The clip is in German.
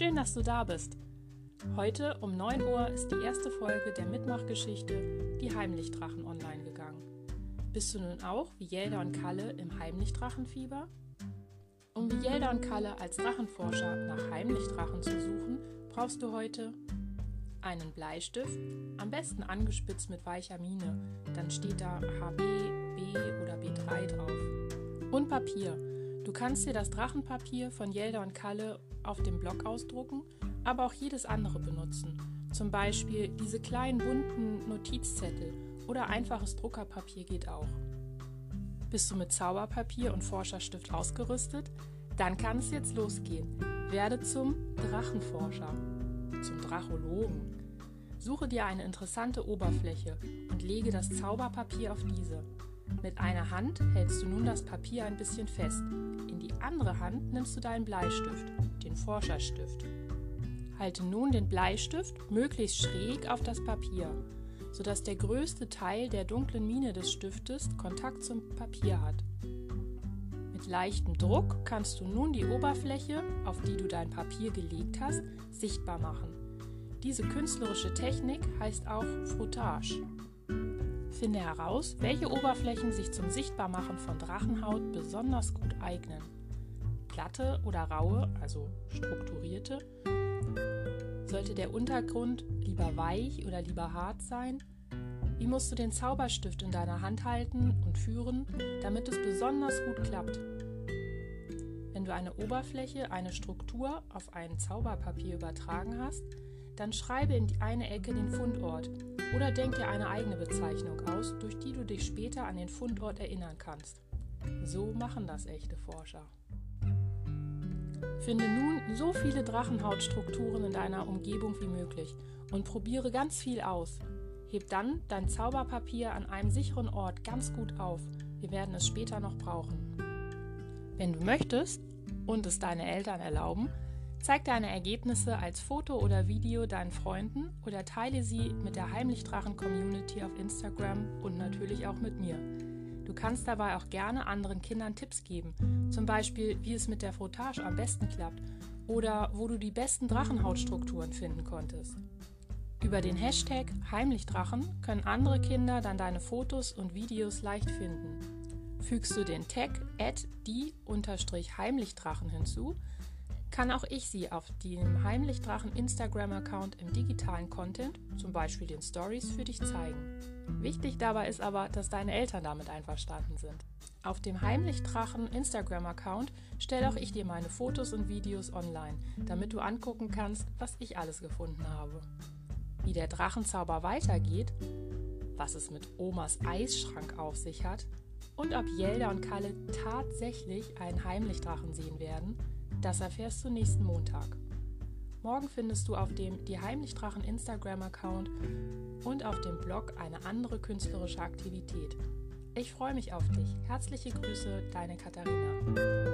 Schön, dass du da bist. Heute um 9 Uhr ist die erste Folge der Mitmachgeschichte Die Heimlichdrachen online gegangen. Bist du nun auch wie Jelda und Kalle im Heimlichdrachenfieber? Um wie Jelda und Kalle als Drachenforscher nach Heimlichdrachen zu suchen, brauchst du heute einen Bleistift, am besten angespitzt mit weicher Mine, dann steht da HB, B oder B3 drauf. Und Papier. Du kannst dir das Drachenpapier von Jelda und Kalle auf dem Block ausdrucken, aber auch jedes andere benutzen. Zum Beispiel diese kleinen bunten Notizzettel oder einfaches Druckerpapier geht auch. Bist du mit Zauberpapier und Forscherstift ausgerüstet? Dann kann es jetzt losgehen. Werde zum Drachenforscher, zum Drachologen. Suche dir eine interessante Oberfläche und lege das Zauberpapier auf diese. Mit einer Hand hältst du nun das Papier ein bisschen fest. In die andere Hand nimmst du deinen Bleistift, den Forscherstift. Halte nun den Bleistift möglichst schräg auf das Papier, sodass der größte Teil der dunklen Mine des Stiftes Kontakt zum Papier hat. Mit leichtem Druck kannst du nun die Oberfläche, auf die du dein Papier gelegt hast, sichtbar machen. Diese künstlerische Technik heißt auch Frottage. Finde heraus, welche Oberflächen sich zum Sichtbarmachen von Drachenhaut besonders gut eignen. Glatte oder raue, also strukturierte. Sollte der Untergrund lieber weich oder lieber hart sein? Wie musst du den Zauberstift in deiner Hand halten und führen, damit es besonders gut klappt? Wenn du eine Oberfläche, eine Struktur auf ein Zauberpapier übertragen hast, dann schreibe in die eine Ecke den Fundort oder denk dir eine eigene Bezeichnung aus, durch die du dich später an den Fundort erinnern kannst. So machen das echte Forscher. Finde nun so viele Drachenhautstrukturen in deiner Umgebung wie möglich und probiere ganz viel aus. Heb dann dein Zauberpapier an einem sicheren Ort ganz gut auf. Wir werden es später noch brauchen. Wenn du möchtest und es deine Eltern erlauben, Zeig deine Ergebnisse als Foto oder Video deinen Freunden oder teile sie mit der Heimlichdrachen-Community auf Instagram und natürlich auch mit mir. Du kannst dabei auch gerne anderen Kindern Tipps geben, zum Beispiel wie es mit der Frottage am besten klappt oder wo du die besten Drachenhautstrukturen finden konntest. Über den Hashtag Heimlichdrachen können andere Kinder dann deine Fotos und Videos leicht finden. Fügst du den Tag die-heimlichdrachen hinzu, kann auch ich sie auf dem Heimlichdrachen Instagram-Account im digitalen Content, zum Beispiel den Stories, für dich zeigen. Wichtig dabei ist aber, dass deine Eltern damit einverstanden sind. Auf dem Heimlichdrachen Instagram-Account stelle auch ich dir meine Fotos und Videos online, damit du angucken kannst, was ich alles gefunden habe. Wie der Drachenzauber weitergeht, was es mit Omas Eisschrank auf sich hat und ob Jelda und Kalle tatsächlich einen Heimlichdrachen sehen werden, das erfährst du nächsten Montag. Morgen findest du auf dem Die Heimlichdrachen Instagram-Account und auf dem Blog eine andere künstlerische Aktivität. Ich freue mich auf dich. Herzliche Grüße, deine Katharina.